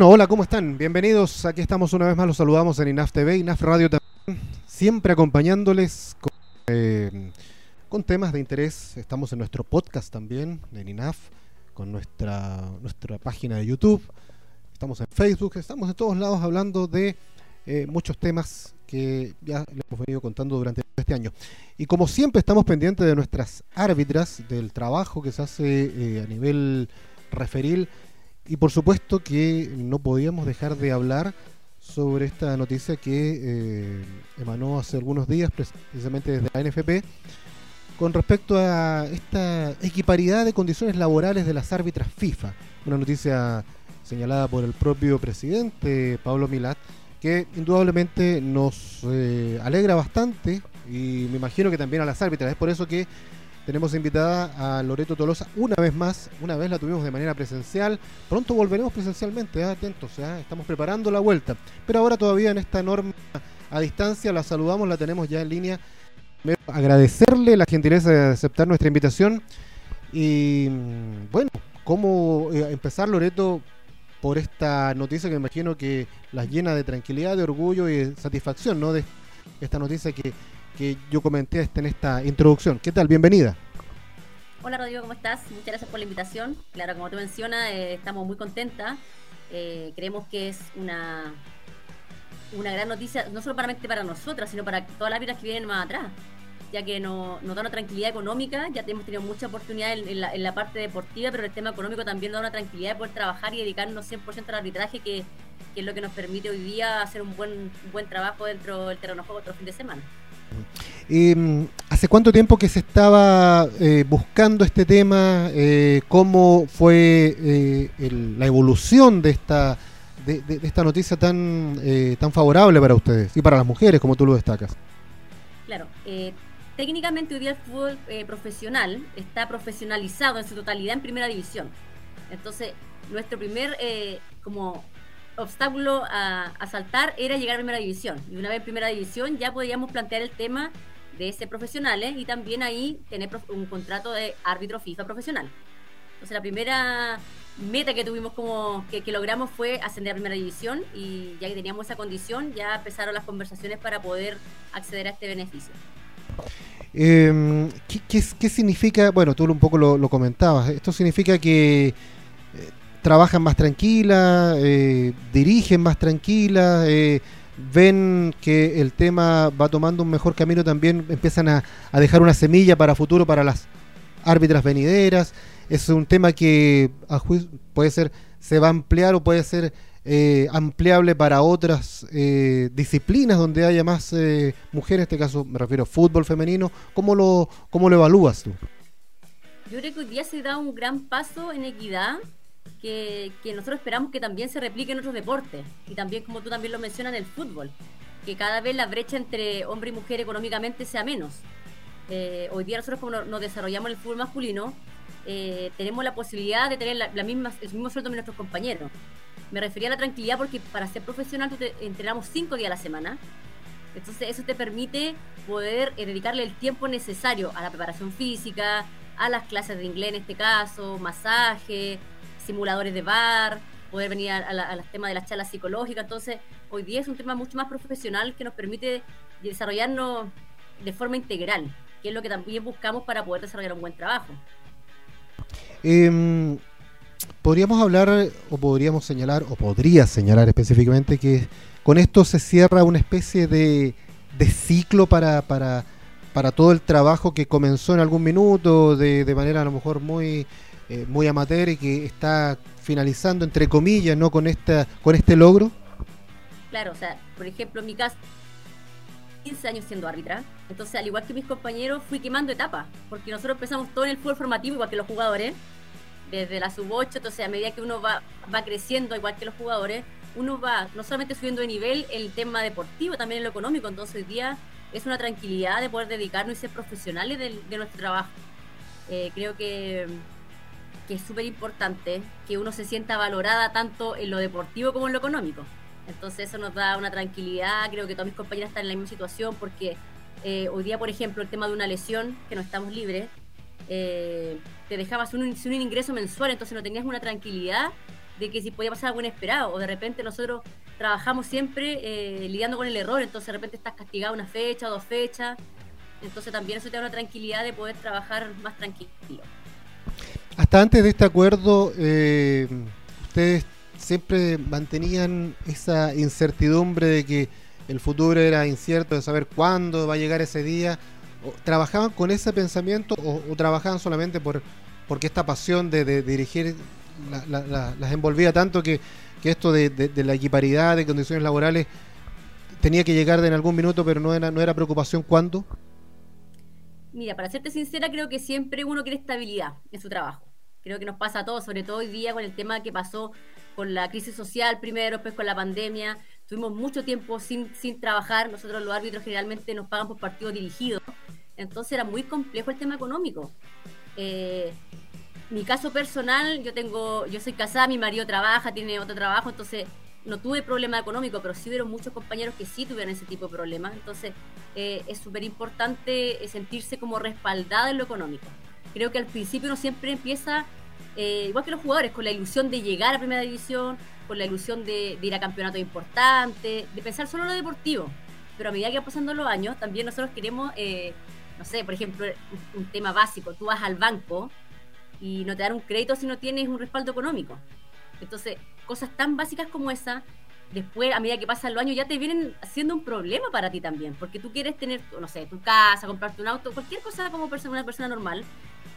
Bueno, hola, ¿cómo están? Bienvenidos. Aquí estamos una vez más, los saludamos en INAF TV, INAF Radio también, siempre acompañándoles con, eh, con temas de interés. Estamos en nuestro podcast también, en INAF, con nuestra, nuestra página de YouTube. Estamos en Facebook, estamos en todos lados hablando de eh, muchos temas que ya les hemos venido contando durante este año. Y como siempre estamos pendientes de nuestras árbitras, del trabajo que se hace eh, a nivel referil y por supuesto que no podíamos dejar de hablar sobre esta noticia que eh, emanó hace algunos días, precisamente desde la NFP, con respecto a esta equiparidad de condiciones laborales de las árbitras FIFA. Una noticia señalada por el propio presidente Pablo Milat, que indudablemente nos eh, alegra bastante y me imagino que también a las árbitras. Es por eso que tenemos invitada a Loreto Tolosa una vez más. Una vez la tuvimos de manera presencial. Pronto volveremos presencialmente, ¿eh? atentos, ¿eh? estamos preparando la vuelta. Pero ahora todavía en esta norma a distancia la saludamos, la tenemos ya en línea. Agradecerle la gentileza de aceptar nuestra invitación. Y bueno, ¿cómo eh, empezar, Loreto? por esta noticia que me imagino que las llena de tranquilidad, de orgullo y de satisfacción, ¿no? De esta noticia que que yo comenté en esta introducción. ¿Qué tal? Bienvenida. Hola Rodrigo, ¿cómo estás? Muchas gracias por la invitación. Claro, como tú mencionas, eh, estamos muy contentas. Eh, creemos que es una, una gran noticia, no solamente para nosotras, sino para todas las vidas que vienen más atrás, ya que nos, da una tranquilidad económica, ya hemos tenido mucha oportunidad en, la, parte deportiva, pero el tema económico también nos da una tranquilidad de poder trabajar y dedicarnos 100% al arbitraje, que, que, es lo que nos permite hoy día hacer un buen, buen trabajo dentro del terreno de juego otro fin de semana. Mm, ¿Hace cuánto tiempo que se estaba eh, buscando este tema? Eh, ¿Cómo fue eh, la evolución de esta, de, esta noticia tan, tan favorable para ustedes y para las mujeres, como tú lo destacas? Claro, técnicamente hoy día el fútbol profesional está profesionalizado en su totalidad en primera división. Entonces, nuestro primer como obstáculo a, saltar era llegar a primera división. Y una vez en primera división ya podíamos plantear el tema de ser profesionales y también ahí tener un contrato de árbitro FIFA profesional. Entonces la primera meta que tuvimos como que, logramos fue ascender a primera división y ya que teníamos esa condición ya empezaron las conversaciones para poder acceder a este beneficio. Em, ¿qué, significa? Bueno, tú un poco lo, lo comentabas. Esto significa que trabajan más tranquilas, eh, dirigen más tranquilas, eh, ven que el tema va tomando un mejor camino también, empiezan a, dejar una semilla para futuro para las árbitras venideras. Es un tema que a puede ser, se va a ampliar o puede ser eh, ampliable para otras disciplinas donde haya más mujeres, en este caso me refiero a fútbol femenino. ¿Cómo lo, cómo lo evalúas tú? Yo creo que hoy día se da un gran paso en equidad que, nosotros esperamos que también se replique en otros deportes y también, como tú también lo mencionas, en el fútbol, que cada vez la brecha entre hombre y mujer económicamente sea menos. Eh, hoy día nosotros como nos desarrollamos el fútbol masculino, eh, tenemos la posibilidad de tener la, misma, el mismo sueldo que nuestros compañeros. Me refería a la tranquilidad porque para ser profesional entrenamos cinco días a la semana. Entonces eso te permite poder eh, dedicarle el tiempo necesario a la preparación física, a las clases de inglés en este caso, masaje, simuladores de bar, poder venir a, los temas de las charlas psicológicas. Entonces, hoy día es un tema mucho más profesional que nos permite desarrollarnos de forma integral, que es lo que también buscamos para poder desarrollar un buen trabajo. Em, podríamos hablar o podríamos señalar, o podría señalar específicamente que con esto se cierra una especie de, ciclo para, para, para todo el trabajo que comenzó en algún minuto, de, de manera a lo mejor muy eh, muy amateur y que está finalizando, entre comillas, ¿no? con, esta, con este logro? Claro, o sea, por ejemplo, en mi caso, 15 años siendo árbitra, entonces al igual que mis compañeros fui quemando etapas, porque nosotros empezamos todo en el fútbol formativo, igual que los jugadores, desde la sub-8, entonces a medida que uno va, va creciendo, igual que los jugadores, uno va no solamente subiendo de nivel el tema deportivo, también en lo económico, entonces hoy día es una tranquilidad de poder dedicarnos y ser profesionales de, nuestro trabajo. Eh, creo que que es súper importante que uno se sienta valorada tanto en lo deportivo como en lo económico. Entonces eso nos da una tranquilidad, creo que todos mis compañeros están en la misma situación porque eh, hoy día, por ejemplo, el tema de una lesión, que no estamos libres, eh, te dejabas un, ingreso mensual, entonces no tenías una tranquilidad de que si podía pasar algo inesperado, o de repente nosotros trabajamos siempre eh, lidiando con el error, entonces de repente estás castigado una fecha, dos fechas, entonces también eso te da una tranquilidad de poder trabajar más tranquilo. Hasta antes de este acuerdo, eh, ustedes siempre mantenían esa incertidumbre de que el futuro era incierto, de saber cuándo va a llegar ese día. ¿Trabajaban con ese pensamiento o, trabajaban solamente por porque esta pasión de, dirigir las envolvía tanto que, esto de, la equiparidad de condiciones laborales tenía que llegar en algún minuto, pero no era, no era preocupación cuándo? Mira, para serte sincera, creo que siempre uno quiere estabilidad en su trabajo. Creo que nos pasa a todos, sobre todo hoy día con el tema que pasó con la crisis social primero, después con la pandemia. Tuvimos mucho tiempo sin, sin trabajar. Nosotros los árbitros generalmente nos pagan por partido dirigido. Entonces era muy complejo el tema económico. Eh, mi caso personal, yo tengo, yo soy casada, mi marido trabaja, tiene otro trabajo, entonces no tuve problema económico, pero sí hubo muchos compañeros que sí tuvieron ese tipo de problemas. Entonces eh, es súper importante eh, sentirse como respaldada en lo económico. Creo que al principio uno siempre empieza, eh, igual que los jugadores, con la ilusión de llegar a primera división, con la ilusión de, ir a campeonatos importantes, de pensar solo en lo deportivo. Pero a medida que van pasando los años, también nosotros queremos, no sé, por ejemplo, un tema básico, tú vas al banco y no te dan un crédito si no tienes un respaldo económico. Entonces, cosas tan básicas como esa, después, a medida que pasan los años, ya te vienen siendo un problema para ti también, porque tú quieres tener, no sé, tu casa, comprarte un auto, cualquier cosa como persona, una persona normal.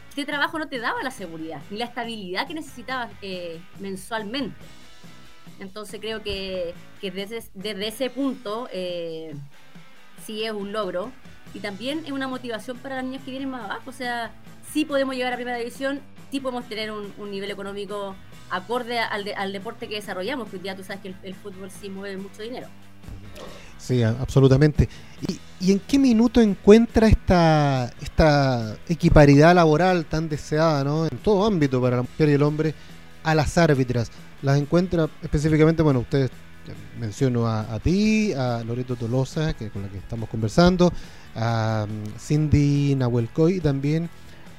Este trabajo no te daba la seguridad ni la estabilidad que necesitabas eh, mensualmente. Entonces creo que, desde, ese punto eh, sí es un logro y también es una motivación para las niñas que vienen más abajo. O sea, sí podemos llegar a primera división, sí podemos tener un, nivel económico acorde al, deporte que desarrollamos, que hoy día tú sabes que el, fútbol sí mueve mucho dinero. Sí, absolutamente. ¿Y, en qué minuto encuentra esta, esta equiparidad laboral tan deseada ¿no? en todo ámbito para la mujer y el hombre a las árbitras? ¿Las encuentra específicamente, bueno, ustedes menciono a, ti, a Loreto Tolosa, que con la que estamos conversando, a mm, Cindy Nahuelcoy también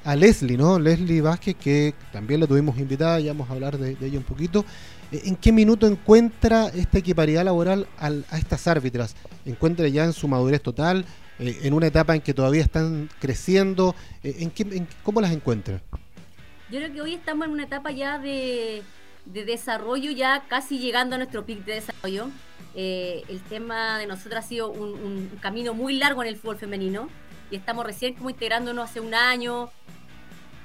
a Leslie, ¿no? Leslie Vázquez, que también la tuvimos invitada, ya vamos a hablar de, ella un poquito. Eh, ¿En qué minuto encuentra esta equiparidad laboral a estas árbitras? ¿Encuentra ya en su madurez total? Eh, ¿En una etapa en que todavía están creciendo? Eh, ¿en, qué, ¿Cómo las encuentra? Yo creo que hoy estamos en una etapa ya de, desarrollo, ya casi llegando a nuestro pic de desarrollo. el tema de nosotros ha sido un, un camino muy largo en el fútbol femenino y estamos recién como integrándonos hace un año,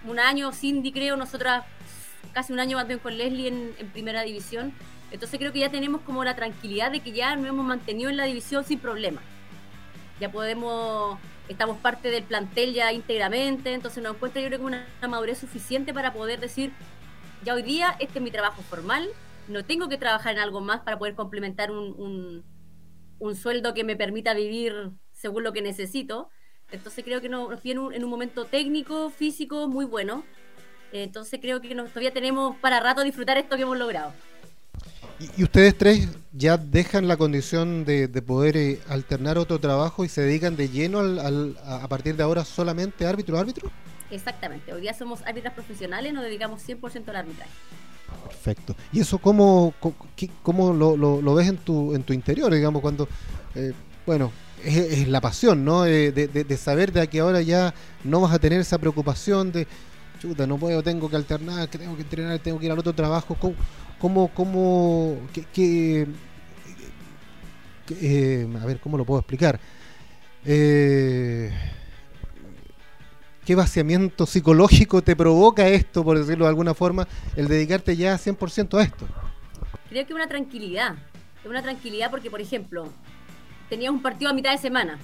un año, Cindy creo, nosotras casi un año más bien con Leslie en, primera división. Entonces creo que ya tenemos como la tranquilidad de que ya nos hemos mantenido en la división sin problema. Ya podemos, estamos parte del plantel ya íntegramente, entonces nos encuentra yo creo que una, madurez suficiente para poder decir, ya hoy día este es mi trabajo formal, no tengo que trabajar en algo más para poder complementar un, un sueldo que me permita vivir según lo que necesito. Entonces creo que nos, viene en un momento técnico, físico muy bueno. Entonces creo que todavía tenemos para rato disfrutar esto que hemos logrado. ¿Y, ustedes tres ya dejan la condición de, poder eh, alternar otro trabajo y se dedican de lleno al, a partir de ahora solamente árbitro árbitro? Exactamente. Hoy día somos árbitras profesionales, nos dedicamos 100% al arbitraje. Perfecto. ¿Y eso cómo, cómo, lo, lo, ves en tu, en tu interior, digamos, cuando, eh, bueno, es, la pasión, ¿no? Eh, de, saber de que ahora ya no vas a tener esa preocupación de, chuta, no puedo, tengo que alternar, que tengo que entrenar, tengo que ir al otro trabajo. ¿Cómo, cómo, cómo eh, a ver, ¿cómo lo puedo explicar? Eh, ¿Qué vaciamiento psicológico te provoca esto, por decirlo de alguna forma, el dedicarte ya 100% a esto? Creo que una tranquilidad. Una tranquilidad porque, por ejemplo, tenías un partido a mitad de semana.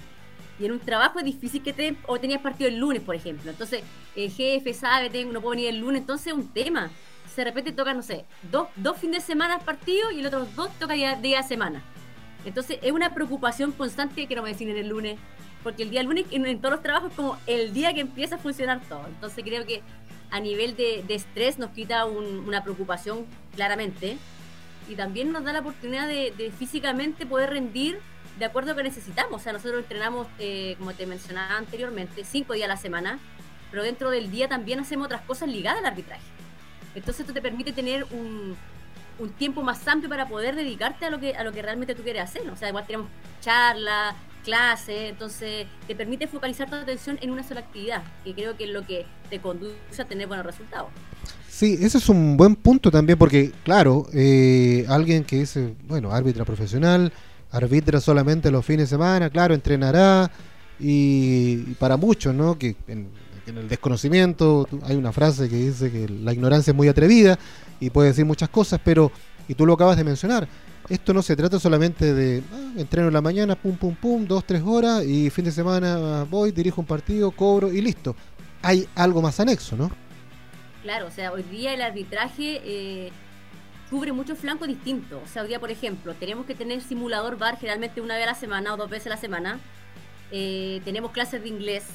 Y en un trabajo es difícil que te... O tenías partido el lunes, por ejemplo. Entonces, el jefe sabe, tengo, no puedo venir el lunes. Entonces es un tema. de repente toca, no sé, dos, dos fines de semana partido y el otro dos toca día, de semana. Entonces es una preocupación constante que no me decir en el lunes. Porque el día lunes en, todos los trabajos es como el día que empieza a funcionar todo. Entonces creo que a nivel de, estrés nos quita una preocupación claramente. Y también nos da la oportunidad de, de físicamente poder rendir de acuerdo a lo que necesitamos. O sea, nosotros entrenamos, eh, como te mencionaba anteriormente, cinco días a la semana, pero dentro del día también hacemos otras cosas ligadas al arbitraje. Entonces esto te permite tener un, un tiempo más amplio para poder dedicarte a lo que a lo que realmente tú quieres hacer. O sea, igual tenemos charlas, clases, entonces te permite focalizar tu atención en una sola actividad, que creo que es lo que te conduce a tener buenos resultados. Sí, ese es un buen punto también, porque claro, eh, alguien que es, bueno, árbitra profesional, arbitra solamente los fines de semana, claro, entrenará, y, para muchos, ¿no? Que en, el desconocimiento hay una frase que dice que la ignorancia es muy atrevida y puede decir muchas cosas, pero, y tú lo acabas de mencionar, esto no se trata solamente de ah, entreno en la mañana, pum, pum, pum, dos, tres horas y fin de semana voy, dirijo un partido, cobro y listo. Hay algo más anexo, ¿no? Claro, o sea, hoy día el arbitraje eh, cubre muchos flancos distintos. O sea, hoy día, por ejemplo, tenemos que tener simulador bar generalmente una vez a la semana o dos veces a la semana. Eh, tenemos clases de inglés,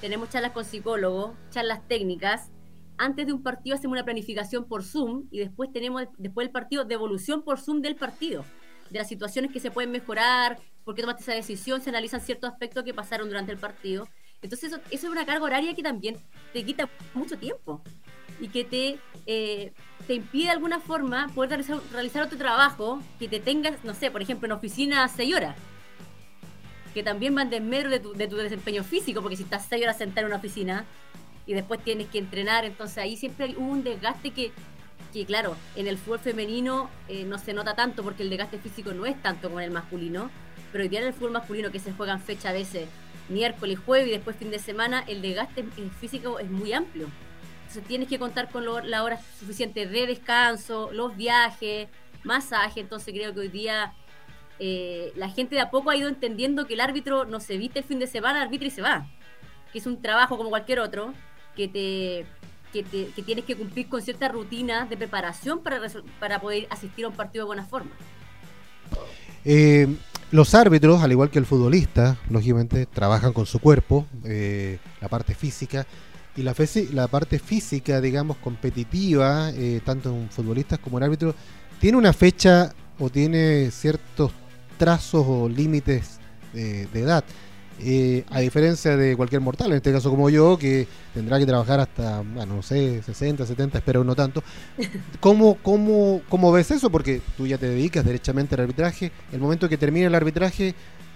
tenemos charlas con psicólogos, charlas técnicas, antes de un partido hacemos una planificación por Zoom y después tenemos después del partido devolución por Zoom del partido, de las situaciones que se pueden mejorar, por qué tomaste esa decisión, se analizan ciertos aspectos que pasaron durante el partido. Entonces eso, es una carga horaria que también te quita mucho tiempo y que te, eh, te impide de alguna forma poder realizar, realizar, otro trabajo que te tengas, no sé, por ejemplo, en oficina a 6 horas, que también van de medio de tu, de tu desempeño físico, porque si estás 6 horas sentado en una oficina, y después tienes que entrenar, entonces ahí siempre hay un desgaste que, que claro, en el fútbol femenino eh, no se nota tanto porque el desgaste físico no es tanto como en el masculino, pero hoy día en el fútbol masculino que se juegan fecha a veces miércoles, jueves y después fin de semana, el desgaste físico es muy amplio. Entonces tienes que contar con la hora suficiente de descanso, los viajes, masaje, entonces creo que hoy día eh, la gente de a poco ha ido entendiendo que el árbitro no se viste el fin de semana, arbitra y se va, que es un trabajo como cualquier otro, que te que, tienes que cumplir con cierta rutina de preparación para, para poder asistir a un partido de buena forma. Eh, los árbitros, al igual que el futbolista, lógicamente trabajan con su cuerpo, eh, la parte física, y la, la parte física, digamos, competitiva, eh, tanto en futbolistas como en árbitros, tiene una fecha o tiene ciertos trazos o límites de edad. Eh, a diferencia de cualquier mortal, en este caso como yo, que tendrá que trabajar hasta, bueno, no sé, 60, 70, espero no tanto. ¿Cómo, cómo, cómo ves eso? Porque tú ya te dedicas derechamente al arbitraje. El momento que termine el arbitraje,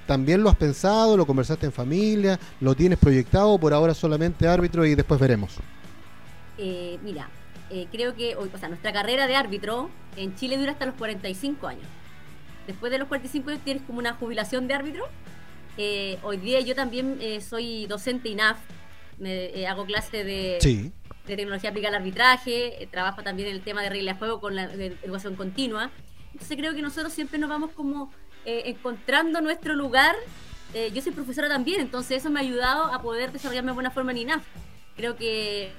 ¿también lo has pensado? ¿Lo conversaste en familia? ¿Lo tienes proyectado? ¿Por ahora solamente árbitro y después veremos? Eh, mira, eh, creo que o sea, nuestra carrera de árbitro en Chile dura hasta los 45 años. Después de los 45 años tienes como una jubilación de árbitro eh, hoy día yo también eh, soy docente INAF, me, hago clase de, tecnología aplicada al arbitraje, trabajo también en el tema de reglas de juego con la educación continua. Entonces creo que nosotros siempre nos vamos como encontrando nuestro lugar. yo soy profesora también, entonces eso me ha ayudado a poder desarrollarme de buena forma en INAF. Creo que,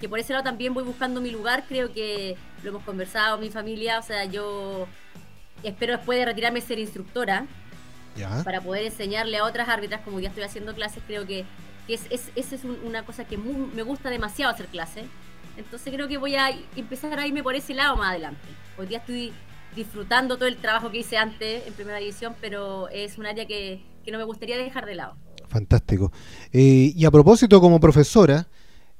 que por ese lado también voy buscando mi lugar, creo que lo hemos conversado, mi familia, o sea, yo espero después de retirarme ser instructora para poder enseñarle a otras árbitras, como ya estoy haciendo clases, creo que, es, es, esa es una cosa que me gusta demasiado hacer clases. Entonces creo que voy a empezar a irme por ese lado más adelante. Hoy día estoy disfrutando todo el trabajo que hice antes en primera división, pero es un área que, no me gustaría dejar de lado. Fantástico. Eh, y a propósito, como profesora,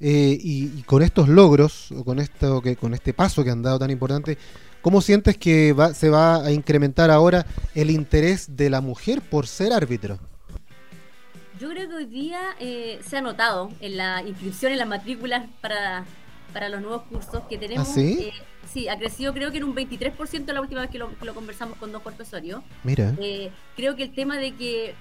eh, y, con estos logros, o con, esto que, con este paso que han dado tan importante, ¿Cómo sientes que se va a incrementar ahora el interés de la mujer por ser árbitro? Yo creo que hoy día eh, se ha notado en la inscripción, en las matrículas para, los nuevos cursos que tenemos. ¿Ah, sí? Sí, ha crecido creo que en un 23% la última vez que lo, conversamos con dos profesorios. Mira. Eh, creo que el tema de que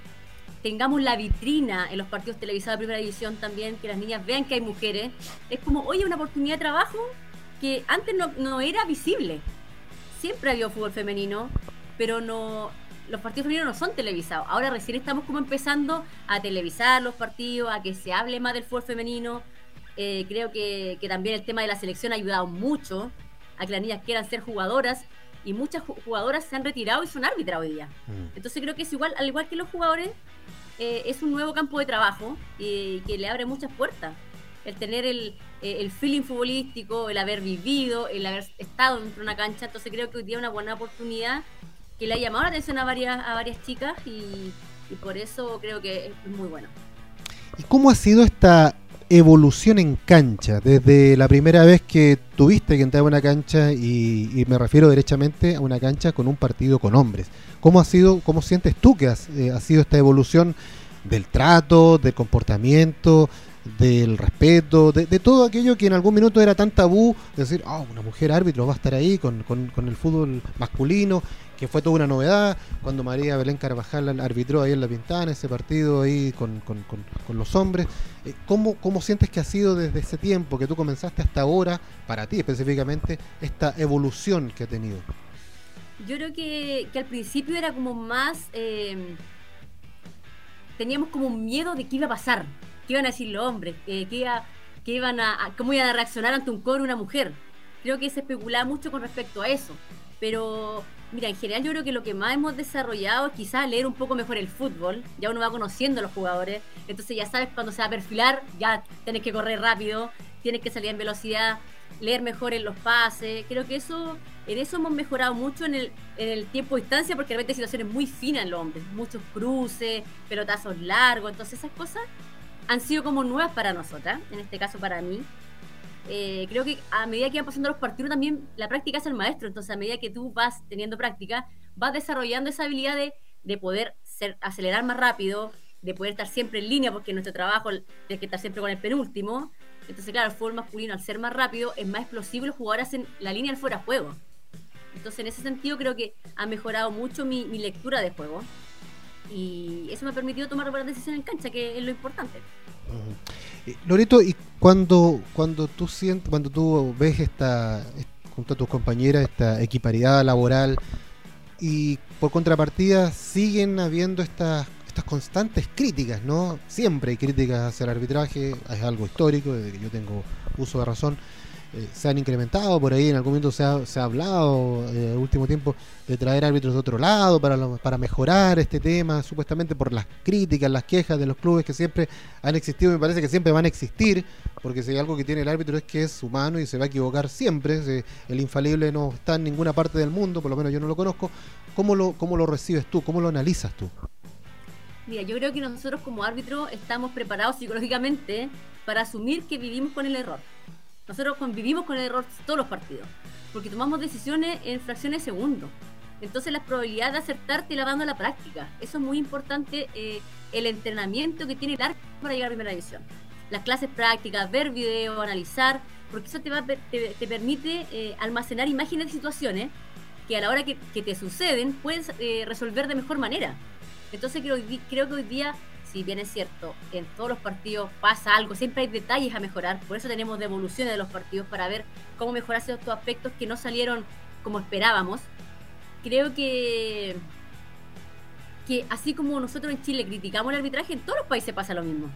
tengamos la vitrina en los partidos televisados de primera división también, que las niñas vean que hay mujeres, es como, oye, una oportunidad de trabajo que antes no, no era visible siempre ha habido fútbol femenino, pero no los partidos femeninos no son televisados. Ahora recién estamos como empezando a televisar los partidos, a que se hable más del fútbol femenino. Eh, creo que, también el tema de la selección ha ayudado mucho a que las niñas quieran ser jugadoras y muchas jugadoras se han retirado y son árbitras hoy día. Mm. Entonces creo que es igual, al igual que los jugadores, eh, es un nuevo campo de trabajo y que le abre muchas puertas el tener el, eh, el feeling futbolístico, el haber vivido, el haber estado dentro de una cancha. Entonces creo que hoy día es una buena oportunidad que le ha llamado la atención a varias, a varias chicas y, por eso creo que es muy bueno. ¿Y cómo ha sido esta evolución en cancha, desde la primera vez que tuviste que entrar a una cancha y, me refiero derechamente a una cancha con un partido con hombres. ¿Cómo ha sido, cómo sientes tú que eh, ha sido esta evolución del trato, del comportamiento, del respeto, de, todo aquello que en algún minuto era tan tabú, decir, oh, una mujer árbitro va a estar ahí con, con, el fútbol masculino, que fue toda una novedad, cuando María Belén Carvajal arbitró ahí en La Pintana, ese partido ahí con, con, con los hombres. Eh, ¿Cómo, ¿Cómo sientes que ha sido desde ese tiempo que tú comenzaste hasta ahora, para ti específicamente, esta evolución que ha tenido? Yo creo que, que al principio era como más... Eh, teníamos como miedo de qué iba a pasar qué iban a decir los hombres, eh, qué, iban a, cómo iban a reaccionar ante un coro una mujer. Creo que se especulaba mucho con respecto a eso. Pero, mira, en general yo creo que lo que más hemos desarrollado es quizás leer un poco mejor el fútbol. Ya uno va conociendo a los jugadores. Entonces ya sabes cuando se va a perfilar, ya tienes que correr rápido, tienes que salir en velocidad, leer mejor en los pases. Creo que eso, en eso hemos mejorado mucho en el, en el tiempo de distancia, porque realmente hay situaciones muy finas en los hombres. Muchos cruces, pelotazos largos. Entonces esas cosas han sido como nuevas para nosotras, en este caso para mí. Eh, creo que a medida que van pasando los partidos también la práctica es el maestro, entonces a medida que tú vas teniendo práctica, vas desarrollando esa habilidad de, de poder ser, acelerar más rápido, de poder estar siempre en línea, porque nuestro trabajo es que estar siempre con el penúltimo. Entonces, claro, el fútbol masculino, al ser más rápido, es más explosivo los jugadores hacen la línea al fuera juego. Entonces, en ese sentido, creo que ha mejorado mucho mi, mi lectura de juego y eso me ha permitido tomar buenas decisiones en cancha, que es lo importante. Loreto, y cuando, cuando tú sientes, cuando tú ves esta, junto a tus compañeras, esta equiparidad laboral, y por contrapartida siguen habiendo estas estas constantes críticas, ¿no? Siempre hay críticas hacia el arbitraje, es algo histórico, desde que yo tengo uso de razón. Eh, se han incrementado, por ahí en algún momento se ha, se ha hablado eh, último tiempo de traer árbitros de otro lado para, para mejorar este tema, supuestamente por las críticas, las quejas de los clubes que siempre han existido, me parece que siempre van a existir, porque si hay algo que tiene el árbitro es que es humano y se va a equivocar siempre, el infalible no está en ninguna parte del mundo, por lo menos yo no lo conozco, ¿cómo lo, cómo lo recibes tú? ¿Cómo lo analizas tú? Mira, yo creo que nosotros como árbitro estamos preparados psicológicamente para asumir que vivimos con el error. Nosotros convivimos con el error todos los partidos, porque tomamos decisiones en fracciones de segundo. Entonces la probabilidad de acertarte la dando a la práctica. Eso es muy importante, eh, el entrenamiento que tiene el árbitro para llegar a primera división. Las clases prácticas, ver video, analizar, porque eso te, va, te, permite eh, almacenar imágenes de situaciones que a la hora que, te suceden puedes eh, resolver de mejor manera. Entonces creo, creo que hoy día si bien es cierto, en todos los partidos pasa algo, siempre hay detalles a mejorar, por eso tenemos devoluciones de los partidos para ver cómo mejorar estos aspectos que no salieron como esperábamos. Creo que, que así como nosotros en Chile criticamos el arbitraje, en todos los países pasa lo mismo. Lo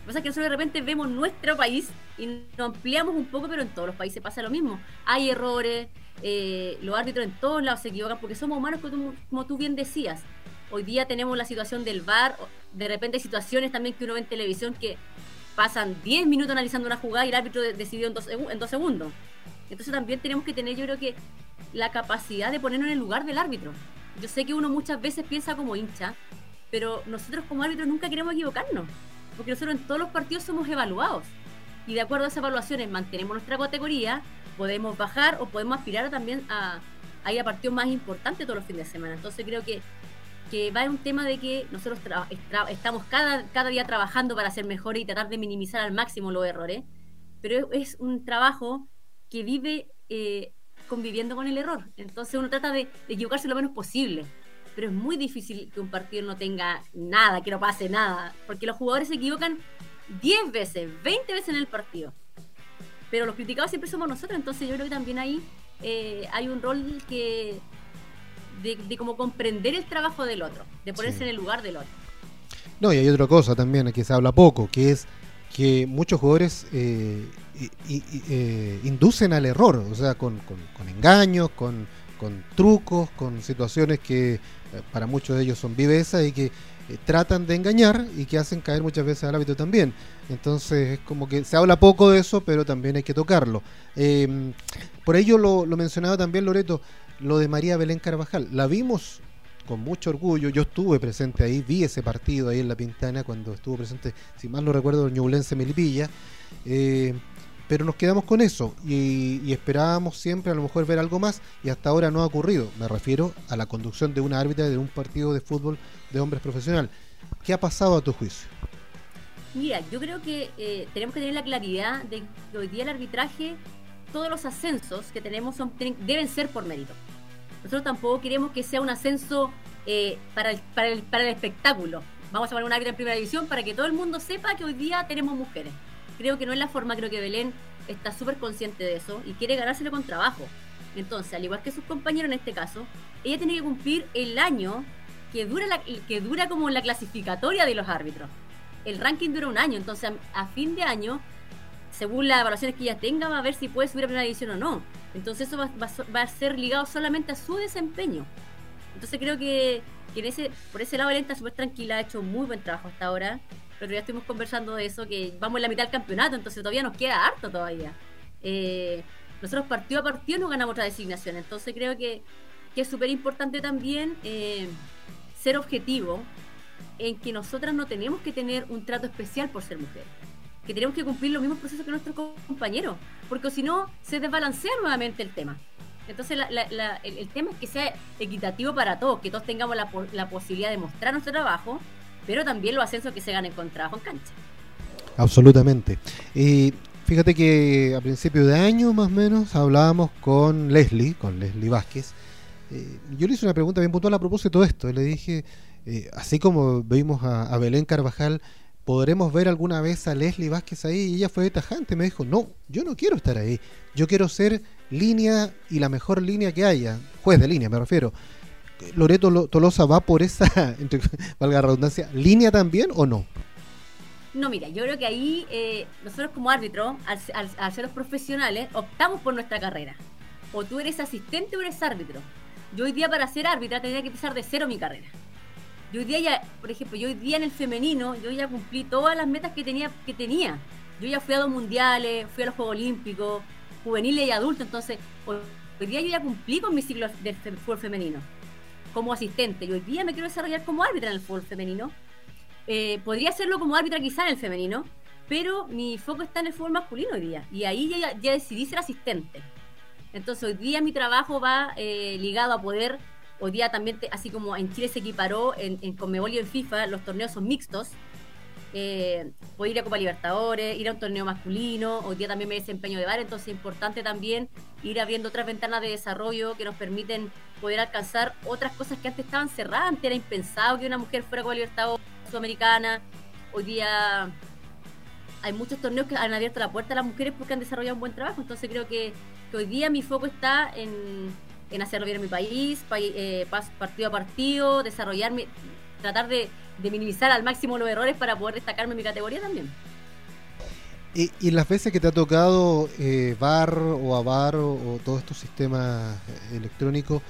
que pasa es que nosotros de repente vemos nuestro país y nos ampliamos un poco, pero en todos los países pasa lo mismo. Hay errores, eh, los árbitros en todos lados se equivocan porque somos humanos, como tú bien decías. Hoy día tenemos la situación del VAR, de repente hay situaciones también que uno ve en televisión que pasan 10 minutos analizando una jugada y el árbitro decidió en dos, en dos segundos. Entonces también tenemos que tener, yo creo que, la capacidad de ponernos en el lugar del árbitro. Yo sé que uno muchas veces piensa como hincha, pero nosotros como árbitros nunca queremos equivocarnos, porque nosotros en todos los partidos somos evaluados. Y de acuerdo a esas evaluaciones mantenemos nuestra categoría, podemos bajar o podemos aspirar también a, a ir a partidos más importantes todos los fines de semana. Entonces creo que que va en un tema de que nosotros estamos cada, cada día trabajando para ser mejores y tratar de minimizar al máximo los errores, pero es, un trabajo que vive eh, conviviendo con el error. Entonces uno trata de, equivocarse lo menos posible, pero es muy difícil que un partido no tenga nada, que no pase nada, porque los jugadores se equivocan 10 veces, 20 veces en el partido. Pero los criticados siempre somos nosotros, entonces yo creo que también ahí eh, hay un rol que de, de como comprender el trabajo del otro, de ponerse en el lugar del otro. No, y hay otra cosa también que se habla poco, que es que muchos jugadores eh, eh, inducen al error, o sea, con, engaños, con, trucos, con situaciones que eh, para muchos de ellos son vivezas y que tratan de engañar y que hacen caer muchas veces al hábito también. Entonces es como que se habla poco de eso, pero también hay que tocarlo. por ello lo, lo mencionaba también Loreto, lo de María Belén Carvajal. La vimos con mucho orgullo. Yo estuve presente ahí, vi ese partido ahí en La Pintana cuando estuvo presente, si mal no recuerdo, Ñublense Melipilla. Eh, pero nos quedamos con eso y, esperábamos siempre a lo mejor ver algo más y hasta ahora no ha ocurrido. Me refiero a la conducción de una árbitra de un partido de fútbol de hombres profesional. ¿Qué ha pasado a tu juicio? Mira, yo creo que eh, tenemos que tener la claridad de que hoy día el arbitraje, todos los ascensos que tenemos deben ser por mérito. Nosotros tampoco queremos que sea un ascenso eh, para, el, para, el, para el espectáculo. Vamos a poner un árbitro en primera división para que todo el mundo sepa que hoy día tenemos mujeres. Creo que no es la forma, creo que Belén está súper consciente de eso y quiere ganárselo con trabajo. Entonces, al igual que sus compañeros en este caso, ella tiene que cumplir el año que dura, la, que dura como la clasificatoria de los árbitros. El ranking dura un año, entonces a, fin de año, según las evaluaciones que ella tenga, va a ver si puede subir a primera división o no. Entonces eso va, va, a ser ligado solamente a su desempeño. Entonces creo que, por ese lado está súper tranquila, ha hecho muy buen trabajo hasta ahora. Pero ya estuvimos conversando de eso, que vamos en la mitad del campeonato, entonces todavía nos queda harto todavía. Eh, nosotros partido a partido nos ganamos otra designación, entonces creo que, que es súper importante también eh, ser objetivo en que nosotras no tenemos que tener un trato especial por ser mujeres, que tenemos que cumplir los mismos procesos que nuestros compañeros, porque si no se desbalancea nuevamente el tema. Entonces el, tema es que sea equitativo para todos, que todos tengamos la, posibilidad de mostrar nuestro trabajo, pero también los ascensos que se ganen con trabajo en cancha. Absolutamente. Y fíjate que a principio de año más o menos hablábamos con Leslie, con Leslie Vázquez, eh, yo le hice una pregunta bien puntual a propósito de esto. Le dije, eh, así como vimos a, Belén Carvajal, ¿podremos ver alguna vez a Leslie Vázquez ahí? Y ella fue tajante, me dijo, no, yo no quiero estar ahí. Yo quiero ser línea y la mejor línea que haya. Juez de línea, me refiero. ¿Loreto Tolosa va por esa, entre, valga redundancia, línea también o no? No, mira, yo creo que ahí eh, nosotros como árbitro, al ser los profesionales, optamos por nuestra carrera. O tú eres asistente o eres árbitro. Yo hoy día para ser árbitra tendría que empezar de cero mi carrera. Yo hoy día ya, por ejemplo, yo hoy día en el femenino, yo ya cumplí todas las metas que tenía. Que tenía. Yo ya fui a dos mundiales, fui a los Juegos Olímpicos, juveniles y adultos, entonces hoy, día yo ya cumplí con mi ciclo del fútbol femenino como asistente. Y hoy día me quiero desarrollar como árbitra en el fútbol femenino. Eh, podría hacerlo como árbitra quizá en el femenino, pero mi foco está en el fútbol masculino hoy día. Y ahí ya, ya decidí ser asistente. Entonces hoy día mi trabajo va eh, ligado a poder, hoy día también, así como en Chile se equiparó en, en Conmebol y en FIFA, los torneos son mixtos. Eh, puedo ir a Copa Libertadores, ir a un torneo masculino, hoy día también me desempeño de bar, entonces es importante también ir abriendo otras ventanas de desarrollo que nos permiten poder alcanzar otras cosas que antes estaban cerradas, antes era impensado que una mujer fuera a Copa Libertadores sudamericana, hoy día hay muchos torneos que han abierto la puerta a las mujeres porque han desarrollado un buen trabajo, entonces creo que hoy día mi foco está en, en hacerlo bien en mi país, eh, partido a partido, desarrollarme, tratar de, minimizar al máximo los errores para poder destacarme en mi categoría también. Y, las veces que te ha tocado eh, VAR o AVAR o, o todos estos sistemas electrónicos,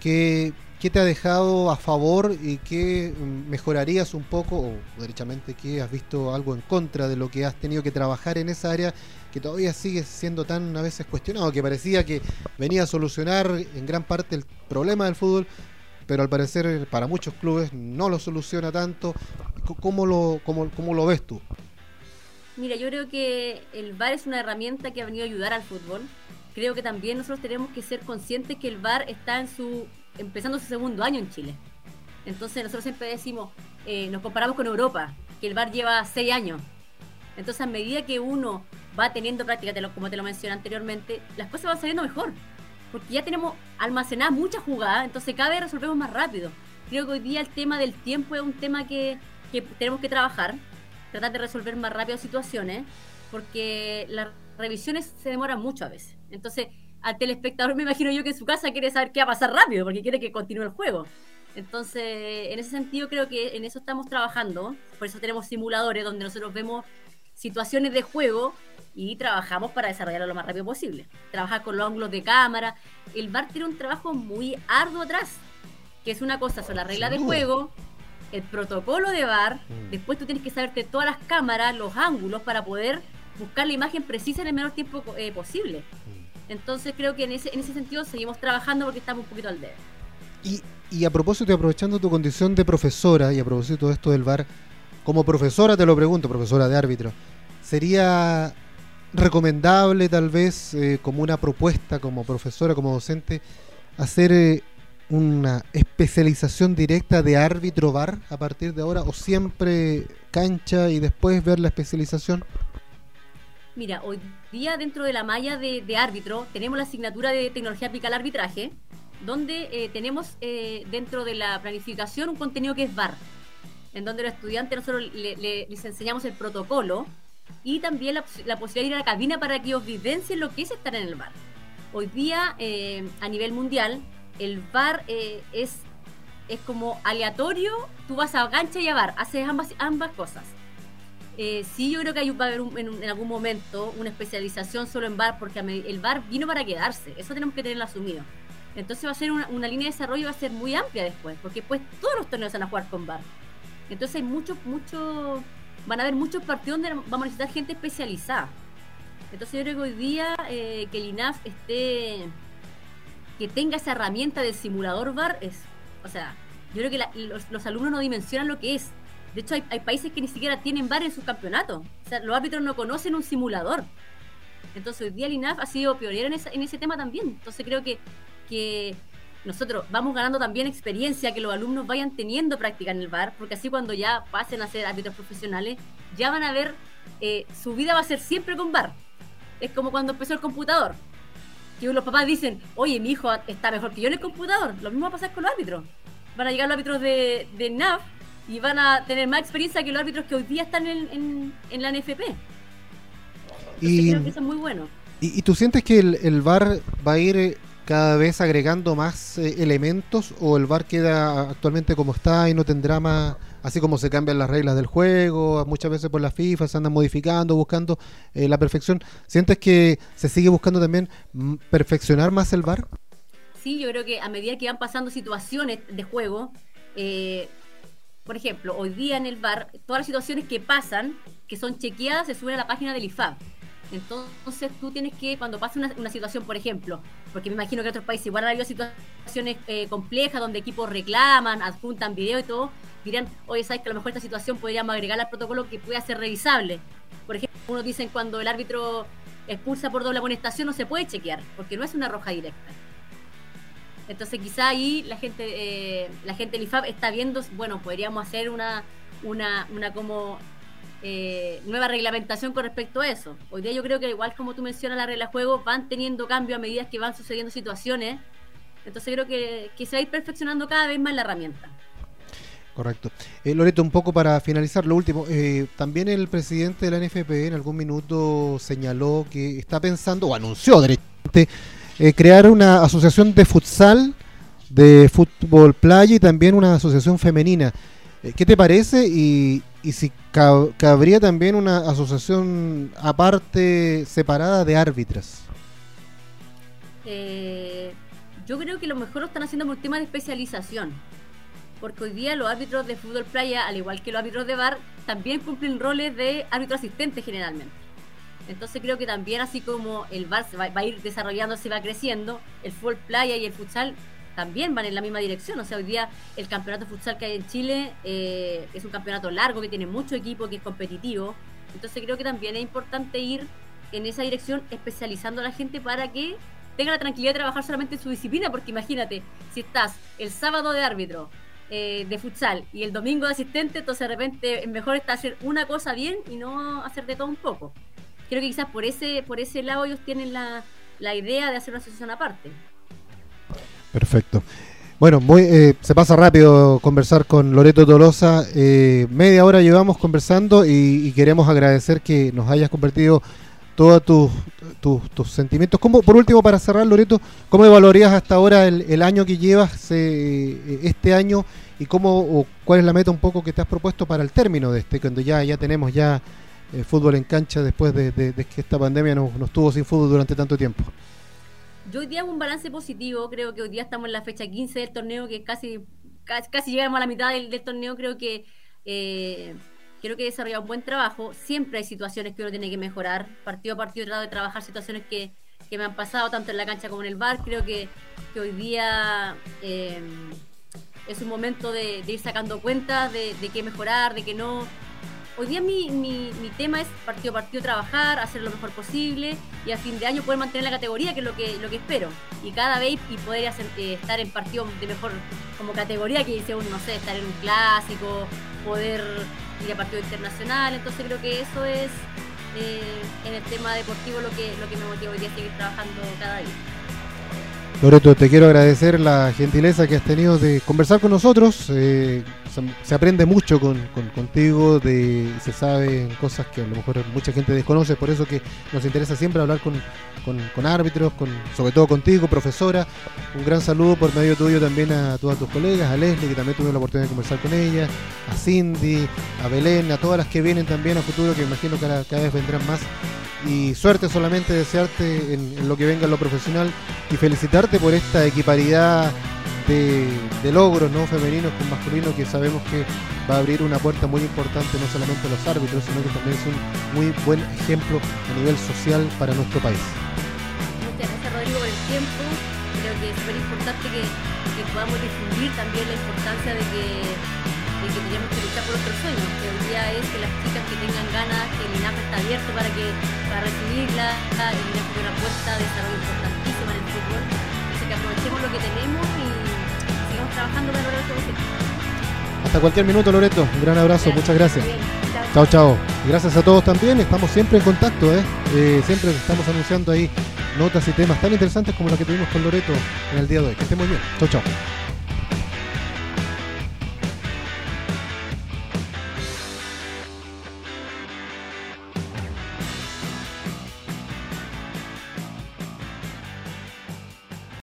¿qué, ¿qué, te ha dejado a favor y qué mejorarías un poco, o derechamente qué has visto algo en contra de lo que has tenido que trabajar en esa área que todavía sigue siendo tan a veces cuestionado, que parecía que venía a solucionar en gran parte el problema del fútbol, pero al parecer para muchos clubes no lo soluciona tanto. ¿Cómo lo, cómo, cómo lo ves tú? Mira, yo creo que el VAR es una herramienta que ha venido a ayudar al fútbol. Creo que también nosotros tenemos que ser conscientes que el VAR está en su empezando su segundo año en Chile. Entonces nosotros siempre decimos, eh, nos comparamos con Europa, que el VAR lleva seis años. Entonces a medida que uno va teniendo práctica, como te lo mencioné anteriormente, las cosas van saliendo mejor. Porque ya tenemos almacenada mucha jugada, entonces cada vez resolvemos más rápido. Creo que hoy día el tema del tiempo es un tema que, tenemos que trabajar, tratar de resolver más rápido situaciones, porque las revisiones se demoran mucho a veces. Entonces, al telespectador me imagino yo que en su casa quiere saber qué va a pasar rápido, porque quiere que continúe el juego. Entonces, en ese sentido creo que en eso estamos trabajando, por eso tenemos simuladores donde nosotros vemos situaciones de juego y trabajamos para desarrollarlo lo más rápido posible. Trabajar con los ángulos de cámara. El VAR tiene un trabajo muy arduo atrás, que es una cosa, son las reglas de juego, el protocolo de VAR, mm. después tú tienes que saberte todas las cámaras, los ángulos para poder buscar la imagen precisa en el menor tiempo eh, posible. Mm. Entonces creo que en ese, en ese sentido seguimos trabajando porque estamos un poquito al dedo. Y y a propósito aprovechando tu condición de profesora y a propósito de esto del VAR, como profesora te lo pregunto, profesora de árbitro, ¿sería recomendable tal vez eh, como una propuesta como profesora, como docente, hacer eh, una especialización directa de árbitro VAR a partir de ahora o siempre cancha y después ver la especialización? Mira, hoy día dentro de la malla de, árbitro tenemos la asignatura de tecnología aplicada al arbitraje, donde eh, tenemos dentro de la planificación un contenido que es VAR, en donde los estudiantes nosotros les enseñamos el protocolo y también la, posibilidad de ir a la cabina para que os vivencien lo que es estar en el bar. Hoy día, eh, a nivel mundial, el bar eh, es, es como aleatorio, tú vas a gancha y a bar, haces ambas, ambas cosas. Eh, sí, yo creo que hay, va a haber en, algún momento una especialización solo en bar, porque el bar vino para quedarse, eso tenemos que tenerlo asumido. Entonces va a ser una, una línea de desarrollo va a ser muy amplia después, porque pues todos los torneos van a jugar con bar. Entonces hay mucho, mucho van a haber muchos partidos donde vamos a necesitar gente especializada. Entonces yo creo que hoy día eh, que el INAF esté, que tenga esa herramienta del simulador VAR, es, o sea, yo creo que los, alumnos no dimensionan lo que es. De hecho, hay, países que ni siquiera tienen VAR en sus campeonatos. O sea, los árbitros no conocen un simulador. Entonces hoy día el INAF ha sido pionero en, en ese tema también. Entonces creo que, que nosotros vamos ganando también experiencia, que los alumnos vayan teniendo práctica en el bar, porque así cuando ya pasen a ser árbitros profesionales, ya van a ver, eh, su vida va a ser siempre con bar. Es como cuando empezó el computador, que los papás dicen, oye, mi hijo está mejor que yo en el computador, lo mismo va a pasar con los árbitros. Van a llegar los árbitros de, de NAV y van a tener más experiencia que los árbitros que hoy día están en, en, la NFP. y, creo que eso es muy bueno. ¿Y, tú sientes que el, el VAR va a ir eh, cada vez agregando más eh, elementos o el VAR queda actualmente como está y no tendrá más, así como se cambian las reglas del juego, muchas veces por la FIFA se andan modificando, buscando eh, la perfección. ¿Sientes que se sigue buscando también mm, perfeccionar más el VAR? Sí, yo creo que a medida que van pasando situaciones de juego, eh, por ejemplo, hoy día en el VAR, todas las situaciones que pasan, que son chequeadas, se suben a la página del IFAB. Entonces tú tienes que, cuando pasa una, situación, por ejemplo, porque me imagino que en otros países igual ha habido situaciones eh, complejas donde equipos reclaman, adjuntan video y todo, dirán, oye, sabes que a lo mejor esta situación podríamos agregar al protocolo que pueda ser revisable. Por ejemplo, unos dicen cuando el árbitro expulsa por doble amonestación no se puede chequear, porque no es una roja directa. Entonces quizá ahí la gente, eh, la gente del IFAB está viendo, bueno, podríamos hacer una, una, una como eh, nueva reglamentación con respecto a eso. Hoy día yo creo que igual como tú mencionas la regla de juego, van teniendo cambio a medida que van sucediendo situaciones. Entonces creo que, se va a ir perfeccionando cada vez más la herramienta. Correcto. Eh, Loreto, un poco para finalizar, lo último. Eh, también el presidente de la NFP en algún minuto señaló que está pensando, o anunció directamente, eh, crear una asociación de futsal, de fútbol playa y también una asociación femenina. ¿Qué te parece? Y, y si cabría también una asociación aparte, separada de árbitras. Eh, yo creo que lo mejor lo están haciendo por un tema de especialización. Porque hoy día los árbitros de fútbol playa, al igual que los árbitros de bar, también cumplen roles de árbitro asistente generalmente. Entonces creo que también así como el bar se va, va a ir desarrollando, se va creciendo, el fútbol playa y el futsal también van en la misma dirección. O sea, hoy día el campeonato futsal que hay en Chile eh, es un campeonato largo, que tiene mucho equipo, que es competitivo. Entonces creo que también es importante ir en esa dirección especializando a la gente para que tenga la tranquilidad de trabajar solamente en su disciplina, porque imagínate, si estás el sábado de árbitro eh, de futsal y el domingo de asistente, entonces de repente es mejor está hacer una cosa bien y no hacer de todo un poco. Creo que quizás por ese, por ese lado ellos tienen la, la idea de hacer una asociación aparte. Perfecto. Bueno, muy, eh, se pasa rápido conversar con Loreto Tolosa. Eh, media hora llevamos conversando y, queremos agradecer que nos hayas compartido todos tus, sentimientos. ¿Cómo, por último, para cerrar, Loreto, ¿cómo evaluarías hasta ahora el, año que llevas eh, este año y cómo o cuál es la meta un poco que te has propuesto para el término de este, cuando ya, ya tenemos ya fútbol en cancha después de, que esta pandemia nos, nos tuvo sin fútbol durante tanto tiempo? Yo hoy día hago un balance positivo, creo que hoy día estamos en la fecha 15 del torneo, que casi, casi, llegamos a la mitad del, torneo, creo que eh, creo que he desarrollado un buen trabajo. Siempre hay situaciones que uno tiene que mejorar. Partido a partido he tratado de trabajar situaciones que, me han pasado tanto en la cancha como en el bar. Creo que, hoy día eh, es un momento de, ir sacando cuentas de, de qué mejorar, de qué no. Hoy día mi, mi, mi, tema es partido a partido trabajar, hacer lo mejor posible y a fin de año poder mantener la categoría, que es lo que, lo que espero. Y cada vez y poder eh, estar en partido de mejor como categoría, que dice uno, no sé, estar en un clásico, poder ir a partido internacional. Entonces creo que eso es eh, en el tema deportivo lo que, lo que me motiva hoy día a seguir trabajando cada día. Loreto, te quiero agradecer la gentileza que has tenido de conversar con nosotros. Eh, se, aprende mucho con, contigo, de, se sabe cosas que a lo mejor mucha gente desconoce, por eso que nos interesa siempre hablar con, con, árbitros, con, sobre todo contigo, profesora. Un gran saludo por medio tuyo también a todas tus colegas, a Leslie, que también tuve la oportunidad de conversar con ella, a Cindy, a Belén, a todas las que vienen también a futuro, que imagino que cada vez vendrán más y suerte solamente desearte en, lo que venga en lo profesional y felicitarte por esta equiparidad de, logros no femeninos con masculinos que sabemos que va a abrir una puerta muy importante no solamente a los árbitros sino que también es un muy buen ejemplo a nivel social para nuestro país. Muchas gracias Rodrigo por el tiempo, creo que es súper importante que, que podamos difundir también la importancia de que que tenemos que luchar por nuestros sueños, que hoy día es que las chicas que tengan ganas, que el INAF está abierto para que para recibirla, el INAF tiene una puerta de desarrollo importantísima en el fútbol, así que aprovechemos lo que tenemos y trabajando para lograr. Hasta cualquier minuto, Loreto. Un gran abrazo, muchas gracias. Chao, chao. Gracias a todos también. Estamos siempre en contacto, ¿eh? ¿eh? siempre estamos anunciando ahí notas y temas tan interesantes como los que tuvimos con Loreto en el día de hoy. Que estén muy bien. Chao, chao.